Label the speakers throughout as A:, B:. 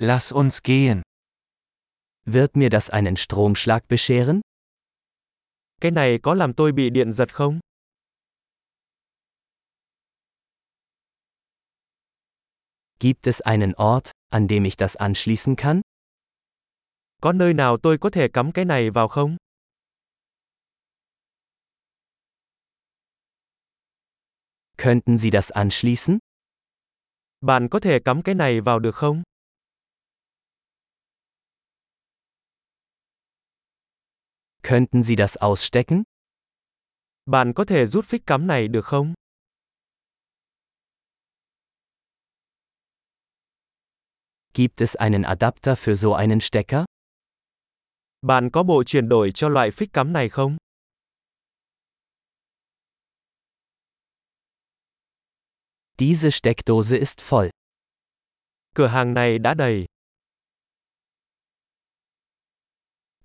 A: Lass uns gehen.
B: Wird mir das einen Stromschlag bescheren?
C: Cái này có làm tôi bị điện giật không?
B: Gibt es einen Ort, an dem ich das anschließen kann?
C: Có nơi nào tôi có thể cắm cái này vào không?
B: Könnten Sie das anschließen?
C: Bạn có thể cắm cái này vào được không?
B: Könnten Sie das ausstecken?
C: Bạn có thể rút phích cắm này được không?
B: Gibt es einen Adapter für so einen Stecker?
C: Bạn có bộ chuyển đổi cho loại phích cắm này không?
B: Diese Steckdose ist voll.
C: Cửa hàng này đã đầy.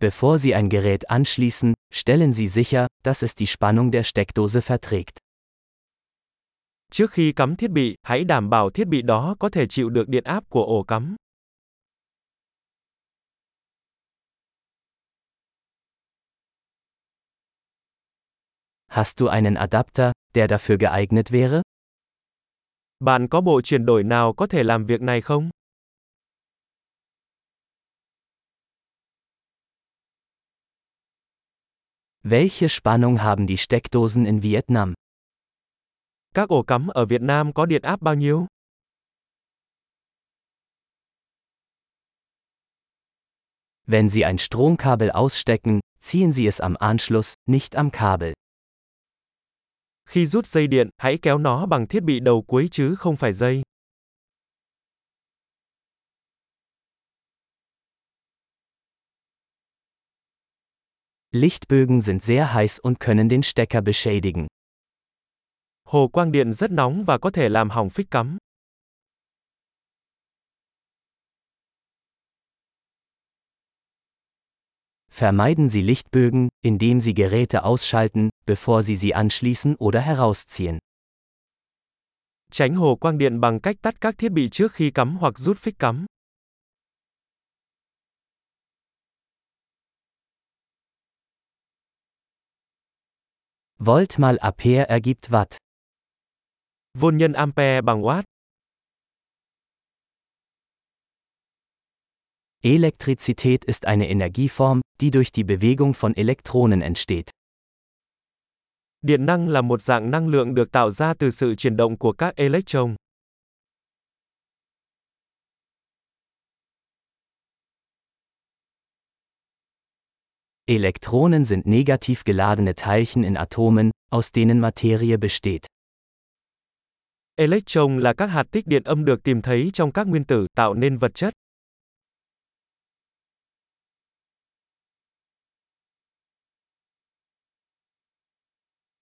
B: Bevor Sie ein Gerät anschließen, stellen Sie sicher, dass es die Spannung der Steckdose verträgt.
C: Trước khi cắm thiết bị, hãy đảm bảo thiết bị đó có thể chịu được điện áp của ổ cắm.
B: Hast du einen Adapter, der dafür geeignet wäre?
C: Bạn có bộ chuyển đổi nào có thể làm việc này không?
B: Welche Spannung haben die Steckdosen in Vietnam?
C: Các ổ cắm ở Việt Nam có điện áp bao nhiêu?
B: Wenn Sie ein Stromkabel ausstecken, ziehen Sie es am Anschluss, nicht am Kabel.
C: Khi rút dây điện, hãy kéo nó bằng thiết bị đầu cuối chứ không phải dây.
B: Lichtbögen sind sehr heiß und können den Stecker beschädigen.
C: Hồ quang điện rất nóng và có thể làm hỏng phích cắm.
B: Vermeiden Sie Lichtbögen, indem Sie Geräte ausschalten, bevor Sie sie anschließen oder herausziehen.
C: Tránh hồ quang điện bằng cách tắt các thiết bị trước khi cắm hoặc rút phích cắm.
B: Volt mal Ampere ergibt Watt.
C: Vôn nhân ampere bằng watt.
B: Elektrizität ist eine Energieform, die durch die Bewegung von Elektronen entsteht.
C: Điện năng là một dạng năng lượng được tạo ra từ sự chuyển động của các electron.
B: Elektronen sind negativ geladene Teilchen in Atomen, aus denen Materie besteht.
C: Electron là các hạt tích điện âm được tìm thấy trong các nguyên tử tạo nên vật chất.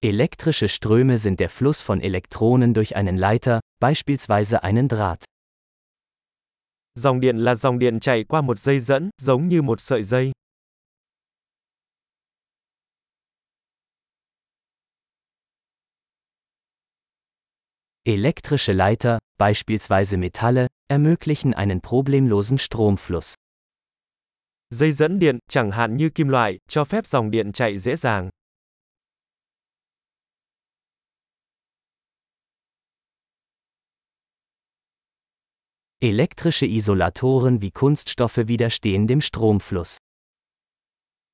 B: Elektrische Ströme sind der Fluss von Elektronen durch einen Leiter, beispielsweise einen Draht.
C: Dòng điện là dòng điện chạy qua một dây dẫn, giống như một sợi dây.
B: Elektrische Leiter, beispielsweise Metalle, ermöglichen einen problemlosen Stromfluss.
C: Dây dẫn điện, chẳng hạn như kim loại, cho phép dòng điện chạy dễ dàng.
B: Elektrische Isolatoren wie Kunststoffe widerstehen dem Stromfluss.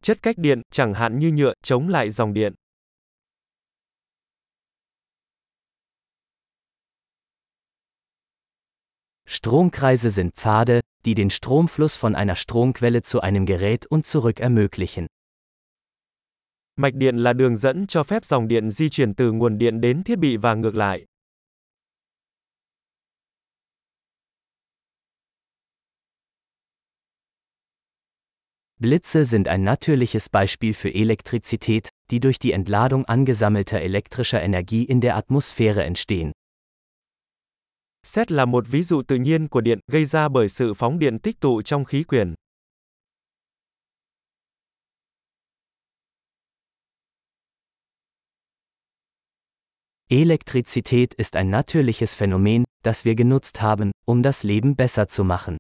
C: Chất cách điện, chẳng hạn như nhựa, chống lại dòng điện.
B: Stromkreise sind Pfade, die den Stromfluss von einer Stromquelle zu einem Gerät und zurück ermöglichen.
C: Mạch điện là đường dẫn cho phép dòng điện di chuyển từ nguồn điện đến thiết bị và ngược lại.
B: Blitze sind ein natürliches Beispiel für Elektrizität, die durch die Entladung angesammelter elektrischer Energie in der Atmosphäre entstehen.
C: Xét là một ví dụ tự nhiên của điện, gây ra bởi sự phóng điện tích tụ trong khí quyển.
B: Elektrizität ist ein natürliches Phänomen, das wir genutzt haben, um das Leben besser zu machen.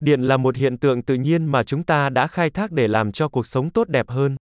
C: Điện là một hiện tượng tự nhiên mà chúng ta đã khai thác để làm cho cuộc sống tốt đẹp hơn.